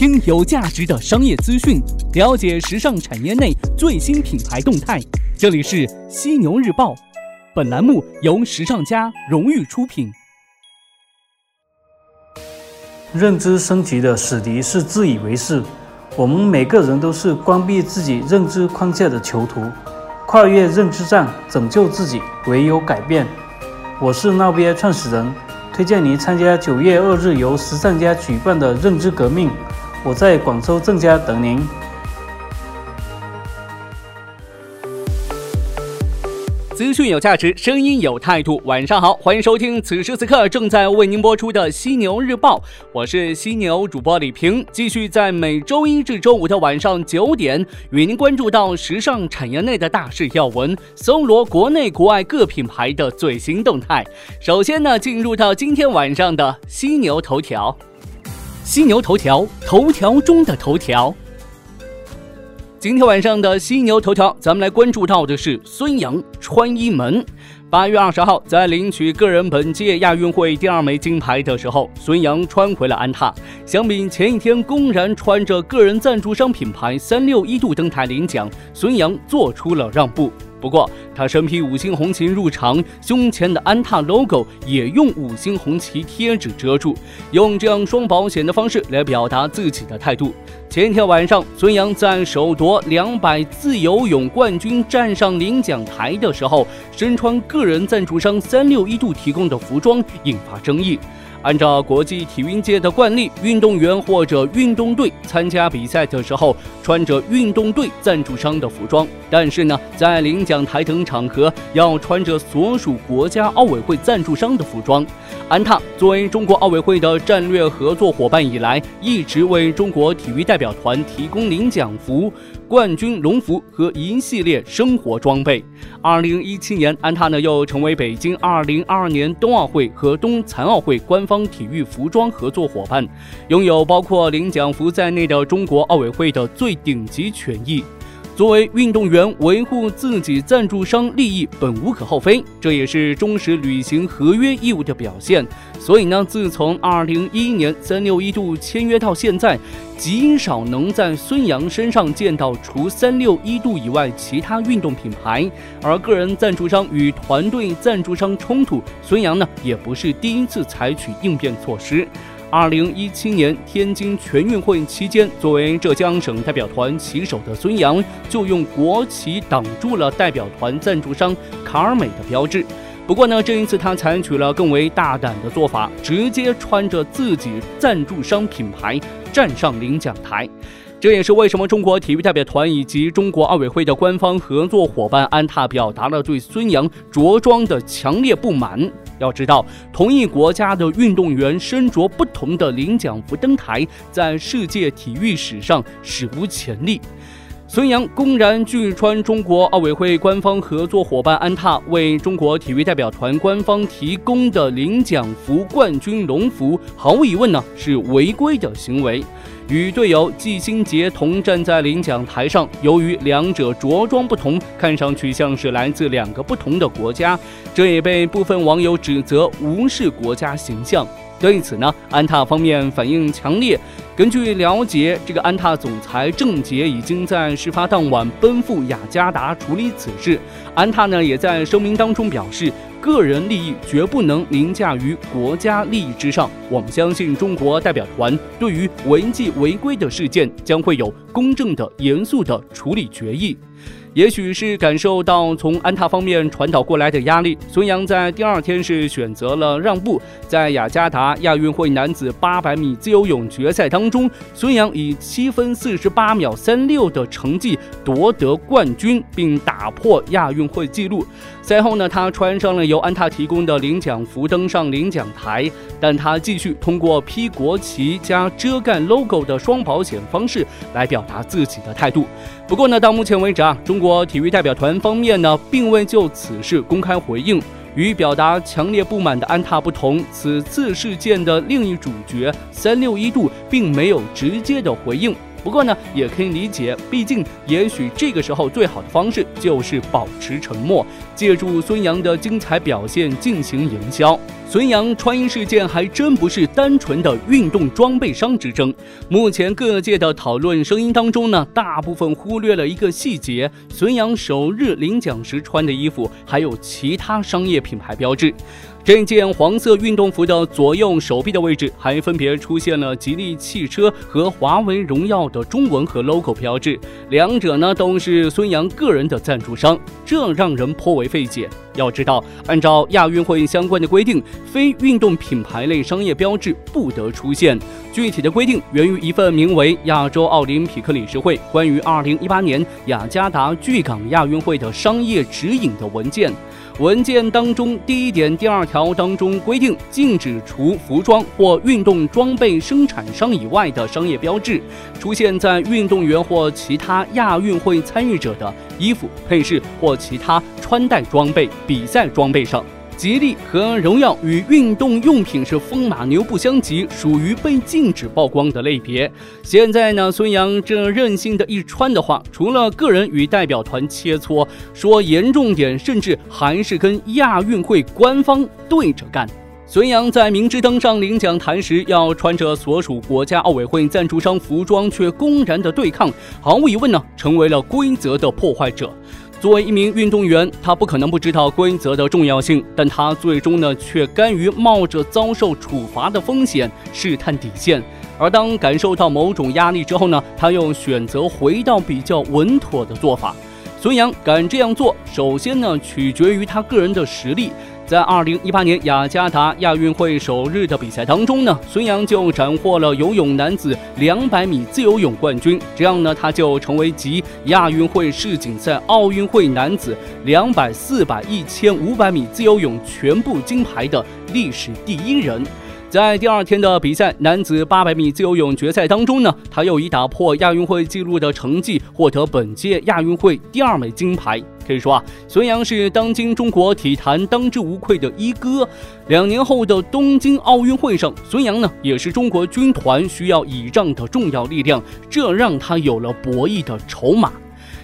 听有价值的商业资讯，了解时尚产业内最新品牌动态。这里是犀牛日报，本栏目由时尚家荣誉出品。认知升级的死敌是自以为是。我们每个人都是关闭自己认知框架的囚徒，跨越认知障，拯救自己，唯有改变。我是闹边创始人，推荐您参加九月二日由时尚家举办的认知革命。我在广州郑家等您。资讯有价值，声音有态度。晚上好，欢迎收听此时此刻正在为您播出的《犀牛日报》，我是犀牛主播李平，继续在每周一至周五的晚上九点，与您关注到时尚产业内的大事要闻，搜罗国内国外各品牌的最新动态。首先呢，进入到今天晚上的犀牛头条。犀牛头条，头条中的头条。今天晚上的犀牛头条，咱们来关注到的是孙杨穿衣门。八月二十号，在领取个人本届亚运会第二枚金牌的时候，孙杨穿回了安踏。相比前一天公然穿着个人赞助商品牌三六一度登台领奖，孙杨做出了让步。不过，他身披五星红旗入场，胸前的安踏 logo 也用五星红旗贴纸遮住，用这样双保险的方式来表达自己的态度。前天晚上，孙杨在首夺两百自由泳冠军站上领奖台的时候，身穿个人赞助商三六一度提供的服装，引发争议。按照国际体育界的惯例，运动员或者运动队参加比赛的时候穿着运动队赞助商的服装，但是呢，在领奖台等场合要穿着所属国家奥委会赞助商的服装。安踏作为中国奥委会的战略合作伙伴以来，一直为中国体育代表团提供领奖服、冠军龙服和一系列生活装备。二零一七年，安踏呢又成为北京二零二二年冬奥会和冬残奥会官方体育服装合作伙伴，拥有包括领奖服在内的中国奥委会的最顶级权益。作为运动员，维护自己赞助商利益本无可厚非，这也是忠实履行合约义务的表现。所以呢，自从二零一一年三六一度签约到现在，极少能在孙杨身上见到除三六一度以外其他运动品牌。而个人赞助商与团队赞助商冲突，孙杨呢也不是第一次采取应变措施。二零一七年天津全运会期间，作为浙江省代表团旗手的孙杨，就用国旗挡住了代表团赞助商卡尔美的标志。不过呢，这一次他采取了更为大胆的做法，直接穿着自己赞助商品牌站上领奖台。这也是为什么中国体育代表团以及中国奥委会的官方合作伙伴安踏表达了对孙杨着装的强烈不满。要知道，同一国家的运动员身着不同的领奖服登台，在世界体育史上史无前例。孙杨公然拒穿中国奥委会官方合作伙伴安踏为中国体育代表团官方提供的领奖服冠军龙服，毫无疑问呢是违规的行为。与队友季新杰同站在领奖台上，由于两者着装不同，看上去像是来自两个不同的国家，这也被部分网友指责无视国家形象。对此呢，安踏方面反应强烈。根据了解，这个安踏总裁郑杰已经在事发当晚奔赴雅加达处理此事。安踏呢，也在声明当中表示，个人利益绝不能凌驾于国家利益之上。我们相信中国代表团对于违纪违规的事件将会有公正的、严肃的处理决议。也许是感受到从安踏方面传导过来的压力，孙杨在第二天是选择了让步。在雅加达亚运会男子800米自由泳决赛当中，孙杨以七分四十八秒三六的成绩夺得冠军，并打破亚运会纪录。赛后呢，他穿上了由安踏提供的领奖服，登上领奖台。但他继续通过披国旗加遮盖 logo 的双保险方式来表达自己的态度。不过呢，到目前为止啊，中国体育代表团方面呢，并未就此事公开回应。与表达强烈不满的安踏不同，此次事件的另一主角三六一度并没有直接的回应。不过呢，也可以理解，毕竟也许这个时候最好的方式就是保持沉默，借助孙杨的精彩表现进行营销。孙杨穿衣事件还真不是单纯的运动装备商之争。目前各界的讨论声音当中呢，大部分忽略了一个细节：孙杨首日领奖时穿的衣服还有其他商业品牌标志。这件黄色运动服的左右手臂的位置，还分别出现了吉利汽车和华为荣耀的中文和 logo 标志，两者呢都是孙杨个人的赞助商，这让人颇为费解。要知道，按照亚运会相关的规定，非运动品牌类商业标志不得出现。具体的规定源于一份名为《亚洲奥林匹克理事会关于2018年雅加达巨港亚运会的商业指引》的文件。文件当中第一点第二条当中规定，禁止除服装或运动装备生产商以外的商业标志出现在运动员或其他亚运会参与者的衣服、配饰或其他穿戴装备、比赛装备上。吉利和荣耀与运动用品是风马牛不相及，属于被禁止曝光的类别。现在呢，孙杨这任性的一穿的话，除了个人与代表团切磋，说严重点，甚至还是跟亚运会官方对着干。孙杨在明知登上领奖台时要穿着所属国家奥委会赞助商服装，却公然的对抗，毫无疑问呢，成为了规则的破坏者。作为一名运动员，他不可能不知道规则的重要性，但他最终呢却甘于冒着遭受处罚的风险试探底线。而当感受到某种压力之后呢，他又选择回到比较稳妥的做法。孙杨敢这样做，首先呢取决于他个人的实力。在二零一八年雅加达亚运会首日的比赛当中呢，孙杨就斩获了游泳男子两百米自由泳冠军，这样呢，他就成为集亚运会、世锦赛、奥运会男子两百、四百、一千五百米自由泳全部金牌的历史第一人。在第二天的比赛男子八百米自由泳决赛当中呢，他又以打破亚运会纪录的成绩获得本届亚运会第二枚金牌。可以说啊，孙杨是当今中国体坛当之无愧的一哥。两年后的东京奥运会上，孙杨呢也是中国军团需要倚仗的重要力量，这让他有了博弈的筹码。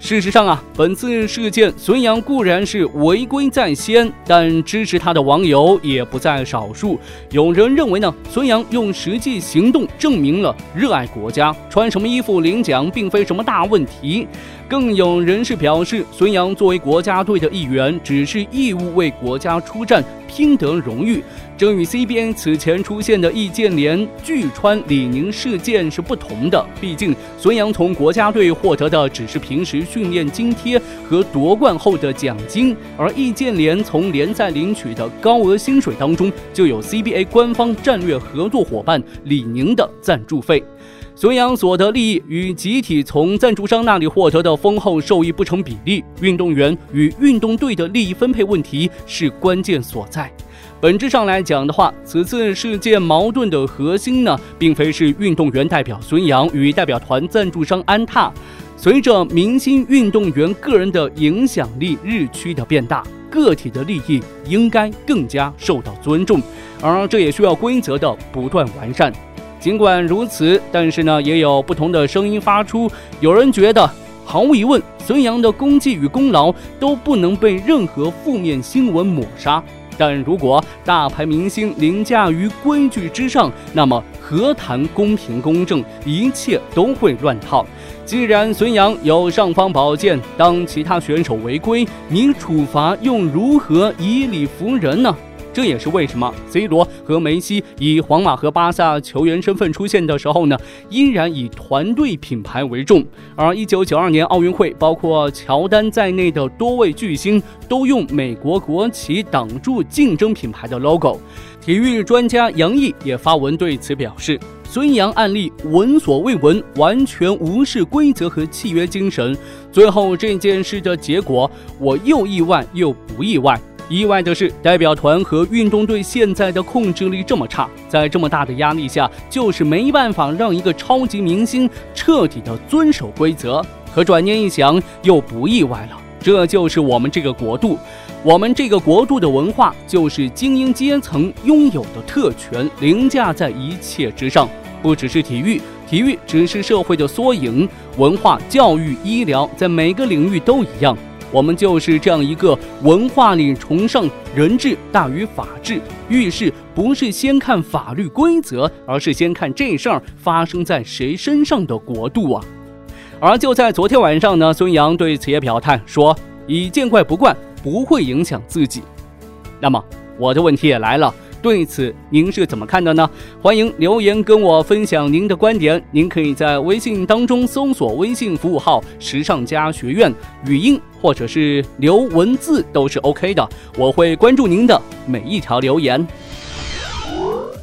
事实上啊，本次事件孙杨固然是违规在先，但支持他的网友也不在少数。有人认为呢，孙杨用实际行动证明了热爱国家，穿什么衣服领奖并非什么大问题。更有人士表示，孙杨作为国家队的一员，只是义务为国家出战，拼得荣誉。这与 CBA 此前出现的易建联拒穿李宁事件是不同的。毕竟，孙杨从国家队获得的只是平时训练津贴和夺冠后的奖金，而易建联从联赛领取的高额薪水当中就有 CBA 官方战略合作伙伴李宁的赞助费。孙杨所得利益与集体从赞助商那里获得的丰厚收益不成比例，运动员与运动队的利益分配问题是关键所在。本质上来讲的话，此次事件矛盾的核心呢，并非是运动员代表孙杨与代表团赞助商安踏。随着明星运动员个人的影响力日趋的变大，个体的利益应该更加受到尊重，而这也需要规则的不断完善。尽管如此，但是呢，也有不同的声音发出。有人觉得，毫无疑问，孙杨的功绩与功劳都不能被任何负面新闻抹杀。但如果大牌明星凌驾于规矩之上，那么何谈公平公正？一切都会乱套。既然孙杨有尚方宝剑，当其他选手违规，你处罚又如何以理服人呢？这也是为什么 C 罗和梅西以皇马和巴萨球员身份出现的时候呢，依然以团队品牌为重。而1992年奥运会，包括乔丹在内的多位巨星都用美国国旗挡住竞争品牌的 logo。体育专家杨毅也发文对此表示：“孙杨案例闻所未闻，完全无视规则和契约精神。最后这件事的结果，我又意外又不意外。”意外的是，代表团和运动队现在的控制力这么差，在这么大的压力下，就是没办法让一个超级明星彻底的遵守规则。可转念一想，又不意外了，这就是我们这个国度，我们这个国度的文化，就是精英阶层拥有的特权凌驾在一切之上。不只是体育，体育只是社会的缩影，文化、教育、医疗，在每个领域都一样。我们就是这样一个文化里崇尚人治大于法治，遇事不是先看法律规则，而是先看这事儿发生在谁身上的国度啊！而就在昨天晚上呢，孙杨对此也表态说：“以见怪不怪，不会影响自己。”那么我的问题也来了。对此您是怎么看的呢？欢迎留言跟我分享您的观点。您可以在微信当中搜索微信服务号“时尚家学院”，语音或者是留文字都是 OK 的，我会关注您的每一条留言。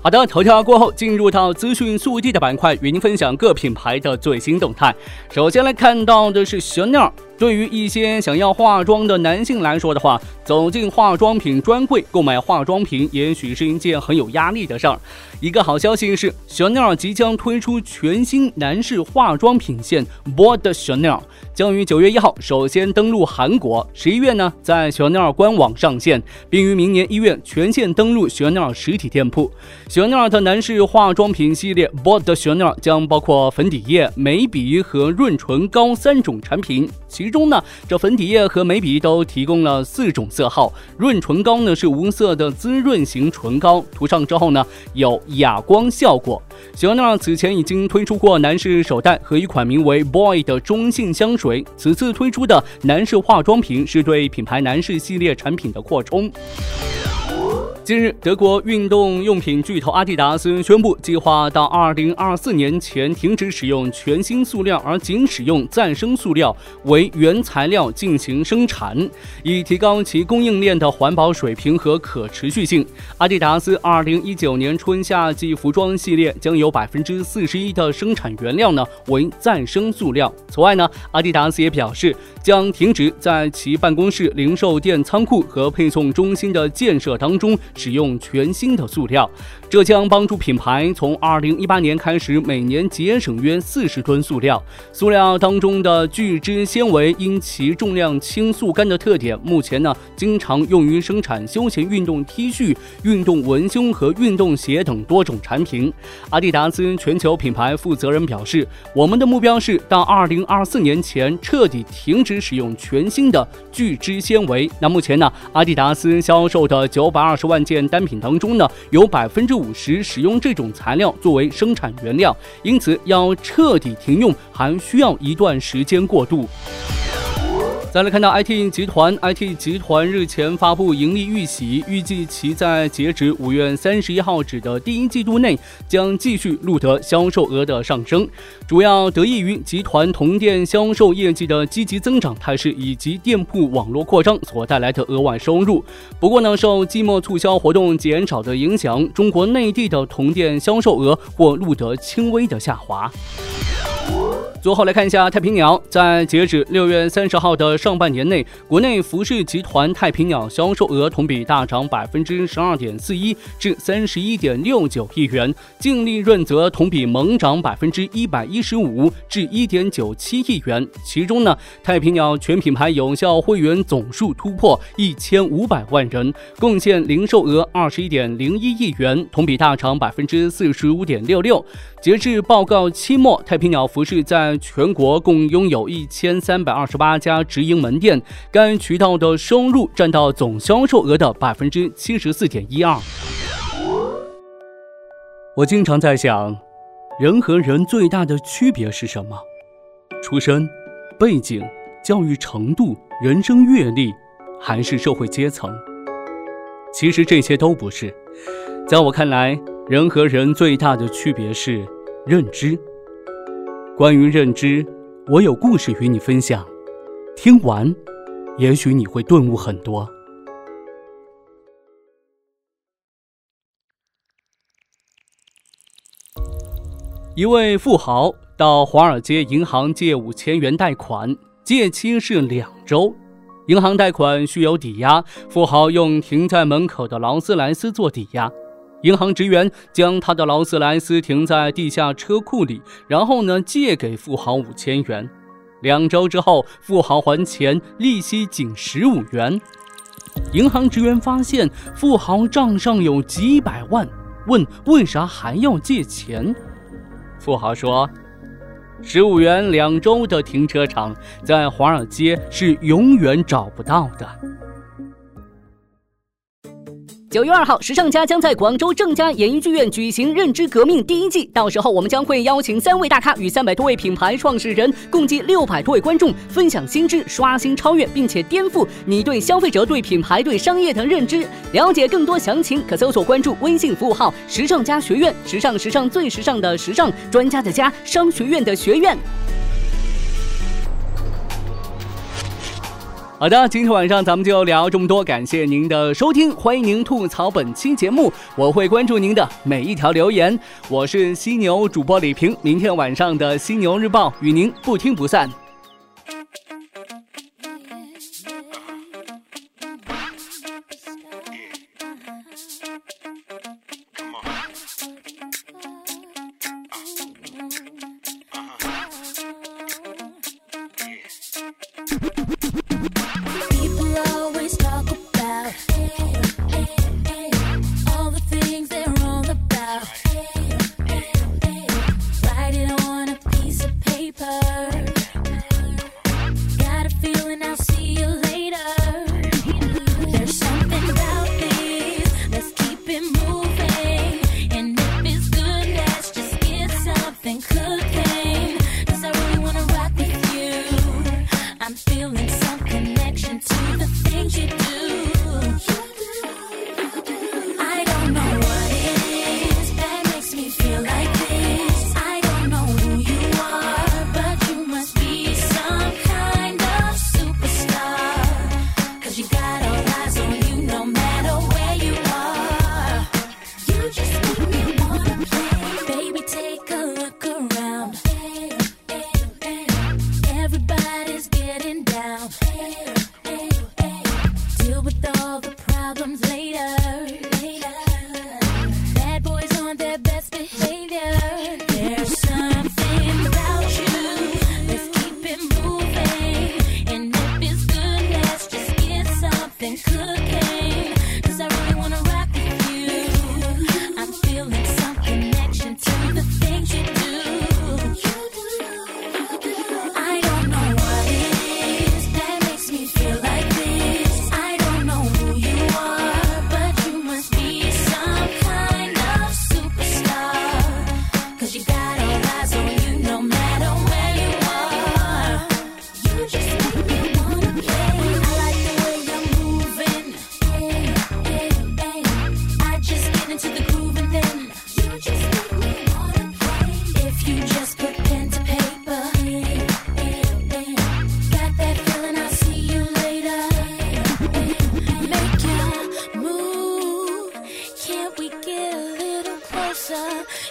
好的，头条过后进入到资讯速递的板块，与您分享各品牌的最新动态。首先来看到的是 Chanel。对于一些想要化妆的男性来说的话，走进化妆品专柜购买化妆品，也许是一件很有压力的事儿。一个好消息是，Chanel 即将推出全新男士化妆品线 b o r d Chanel，将于九月一号首先登陆韩国，十一月呢在 Chanel 官网上线，并于明年一月全线登陆 Chanel 实体店铺。Chanel 的男士化妆品系列 b o r d Chanel 将包括粉底液、眉笔和润唇膏三种产品。其中呢，这粉底液和眉笔都提供了四种色号，润唇膏呢是无色的滋润型唇膏，涂上之后呢有哑光效果。小娜此前已经推出过男士手袋和一款名为 Boy 的中性香水，此次推出的男士化妆品是对品牌男士系列产品的扩充。近日，德国运动用品巨头阿迪达斯宣布，计划到二零二四年前停止使用全新塑料，而仅使用再生塑料为原材料进行生产，以提高其供应链的环保水平和可持续性。阿迪达斯二零一九年春夏季服装系列将有百分之四十一的生产原料呢为再生塑料。此外呢，阿迪达斯也表示，将停止在其办公室、零售店、仓库和配送中心的建设当中。使用全新的塑料，这将帮助品牌从二零一八年开始每年节省约四十吨塑料。塑料当中的聚酯纤维因其重量轻、速干的特点，目前呢经常用于生产休闲运动 T 恤、运动文胸和运动鞋等多种产品。阿迪达斯全球品牌负责人表示：“我们的目标是到二零二四年前彻底停止使用全新的聚酯纤维。”那目前呢，阿迪达斯销售的九百二十万。件单品当中呢，有百分之五五十使用这种材料作为生产原料，因此要彻底停用还需要一段时间过渡。再来看到 IT 集团，IT 集团日前发布盈利预喜，预计其在截止五月三十一号止的第一季度内将继续录得销售额的上升，主要得益于集团同店销售业绩的积极增长态势以及店铺网络扩张所带来的额外收入。不过呢，受季末促销活动减少的影响，中国内地的同店销售额或录得轻微的下滑。最后来看一下太平鸟，在截止六月三十号的上半年内，国内服饰集团太平鸟销售额同比大涨百分之十二点四一，至三十一点六九亿元，净利润则同比猛涨百分之一百一十五，至一点九七亿元。其中呢，太平鸟全品牌有效会员总数突破一千五百万人，贡献零售额二十一点零一亿元，同比大涨百分之四十五点六六。截至报告期末，太平鸟服饰在全国共拥有一千三百二十八家直营门店，该渠道的收入占到总销售额的百分之七十四点一二。我经常在想，人和人最大的区别是什么？出身、背景、教育程度、人生阅历，还是社会阶层？其实这些都不是。在我看来，人和人最大的区别是认知。关于认知，我有故事与你分享。听完，也许你会顿悟很多。一位富豪到华尔街银行借五千元贷款，借期是两周。银行贷款需有抵押，富豪用停在门口的劳斯莱斯做抵押。银行职员将他的劳斯莱斯停在地下车库里，然后呢借给富豪五千元。两周之后，富豪还钱，利息仅十五元。银行职员发现富豪账上有几百万，问为啥还要借钱？富豪说：“十五元两周的停车场，在华尔街是永远找不到的。”九月二号，时尚家将在广州正佳演艺剧院举行《认知革命》第一季，到时候我们将会邀请三位大咖与三百多位品牌创始人，共计六百多位观众分享新知，刷新、超越，并且颠覆你对消费者、对品牌、对商业的认知。了解更多详情，可搜索关注微信服务号“时尚家学院”，时尚时尚最时尚的时尚专家的家，商学院的学院。好的，今天晚上咱们就聊这么多，感谢您的收听，欢迎您吐槽本期节目，我会关注您的每一条留言。我是犀牛主播李平，明天晚上的犀牛日报与您不听不散。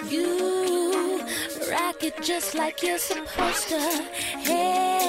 You rock it just like you're supposed to. Hey.